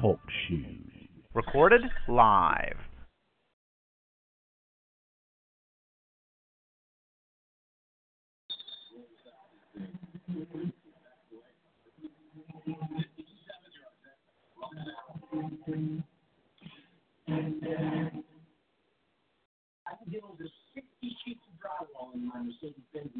Talk shoes. Recorded live. I can get over 60 sheets of drywall in my Mercedes-Benz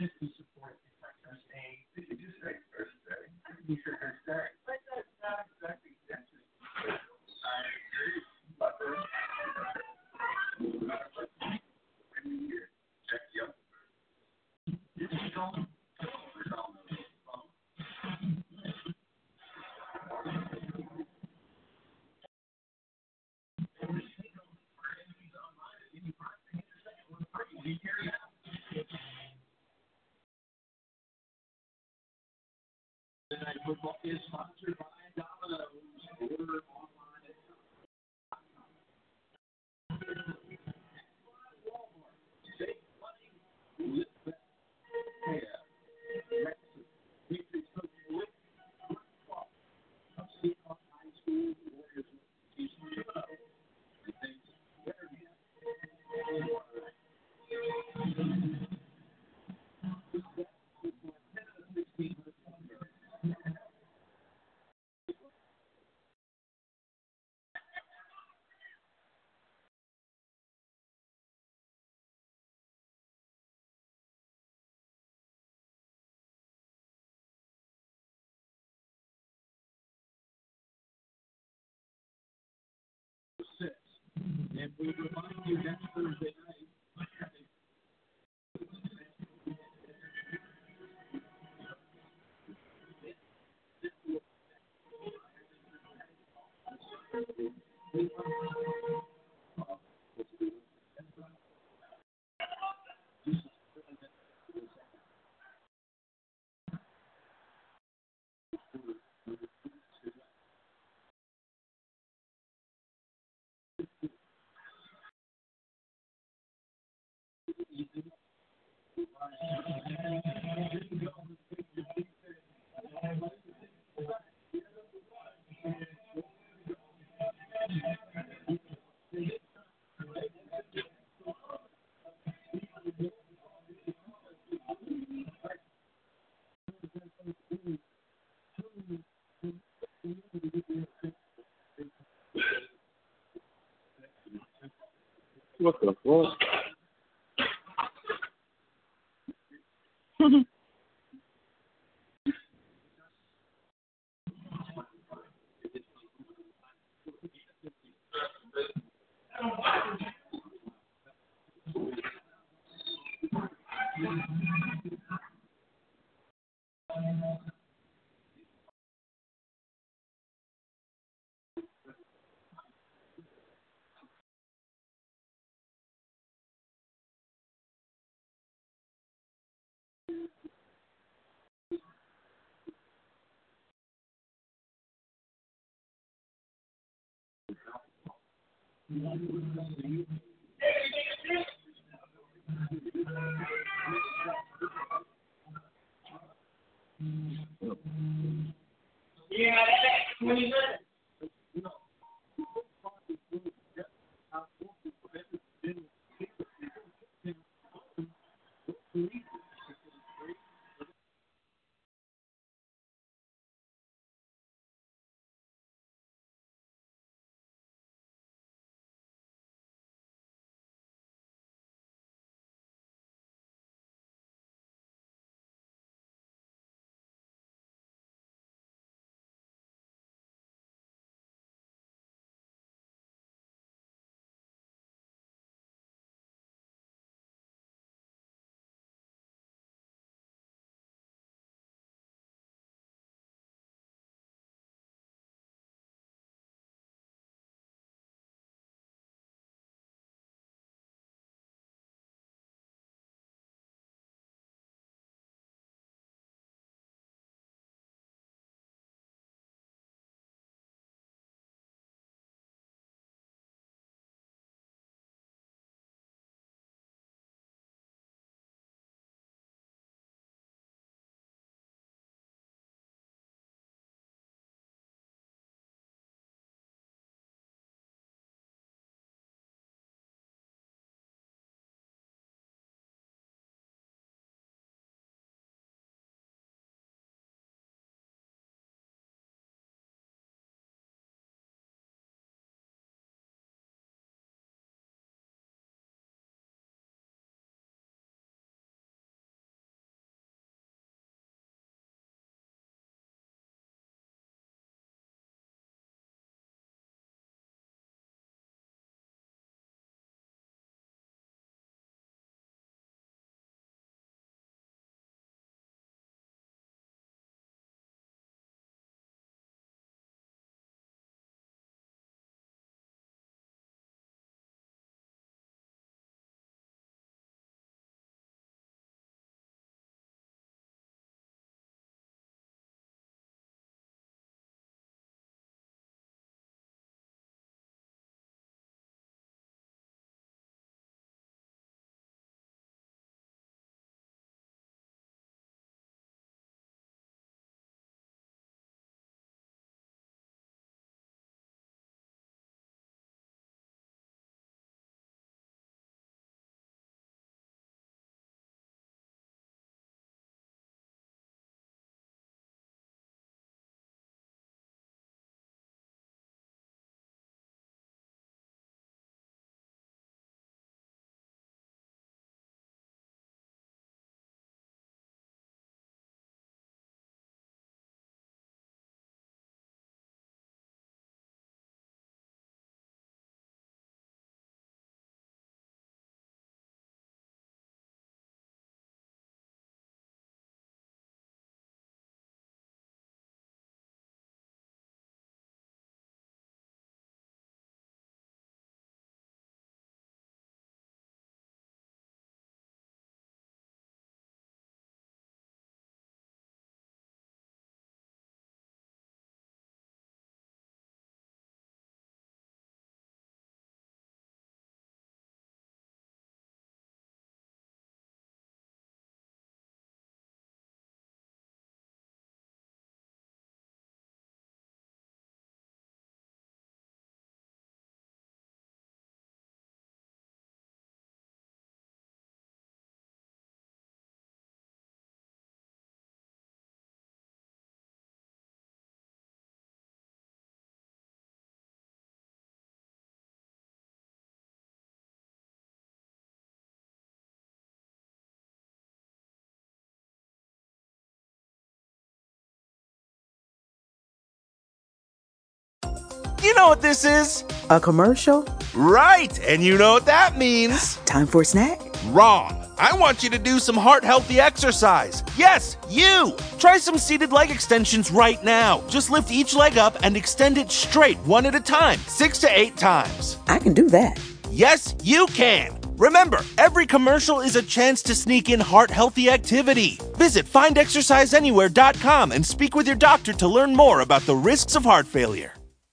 Just be support Tonight football is sponsored by And we remind you next Thursday night. What the fuck? Yeah, that's 20 minutes. You know what this is? A commercial? Right, and you know what that means. Time for a snack? Wrong. I want you to do some heart healthy exercise. Yes, you! Try some seated leg extensions right now. Just lift each leg up and extend it straight, one at a time, six to eight times. I can do that. Yes, you can. Remember, every commercial is a chance to sneak in heart healthy activity. Visit findexerciseanywhere.com and speak with your doctor to learn more about the risks of heart failure.